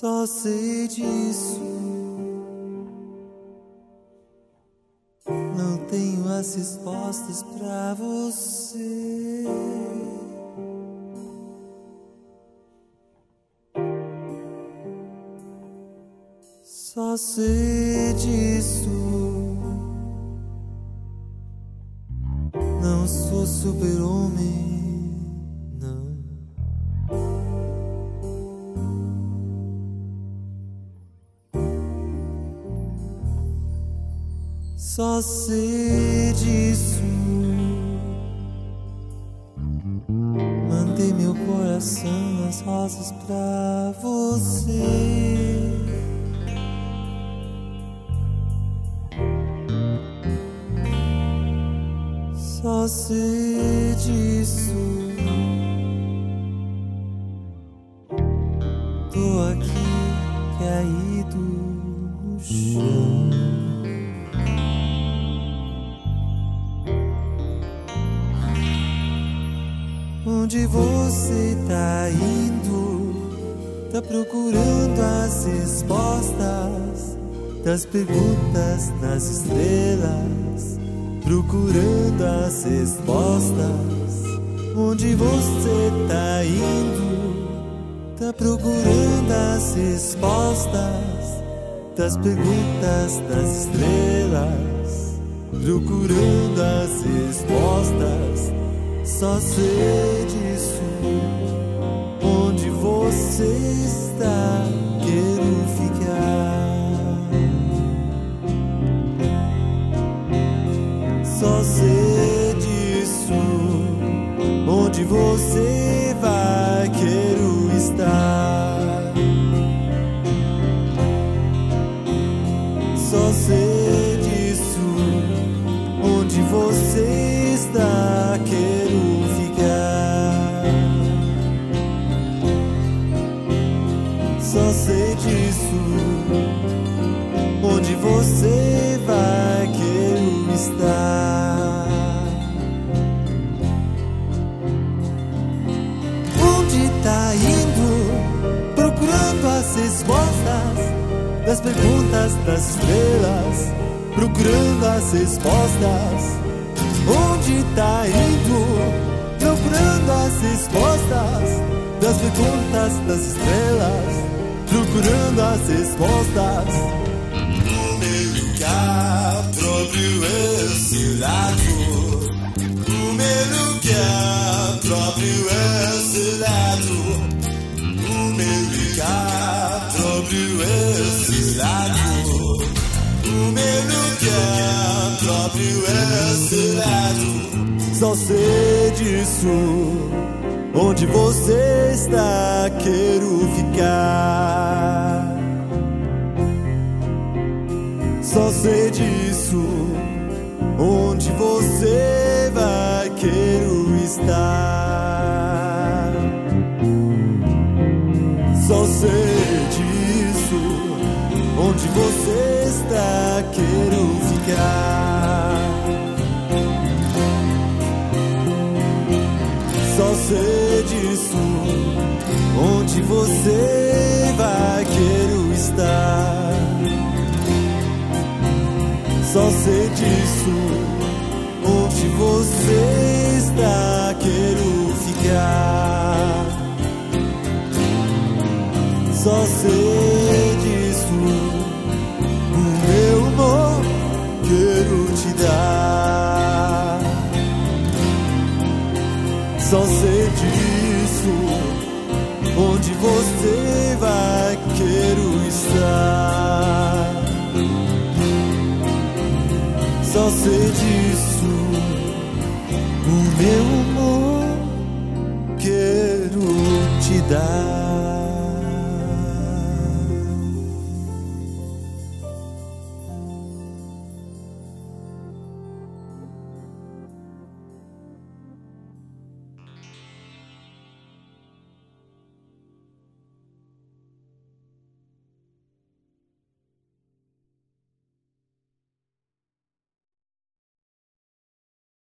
Só sei disso. Não tenho as respostas pra você. Só sei disso. Não sou super-homem, Só sei disso. Mandei meu coração as rosas pra você. Só sei disso. Tô aqui caído no chão. Onde você tá indo? Tá procurando as respostas das perguntas nas estrelas procurando as respostas. Onde você tá indo? Tá procurando as respostas das perguntas das estrelas. Procurando as respostas, só sei disso. Onde você está? Quero ficar. só sei disso. Onde você você vai, quero estar. Onde tá indo? Procurando as respostas das perguntas das estrelas. Procurando as respostas. Onde tá indo? Procurando as respostas das perguntas das estrelas. Procurando as respostas. Lado. O meu lugar próprio é esse lado. Só sei disso. Onde você está, quero ficar. Só sei disso. Onde você vai, quero estar. Só sei disso. Onde você está, quero ficar. Só sei disso. O meu amor quero te dar. Só sei disso. Onde você vai, Sei disso. O meu amor quero te dar.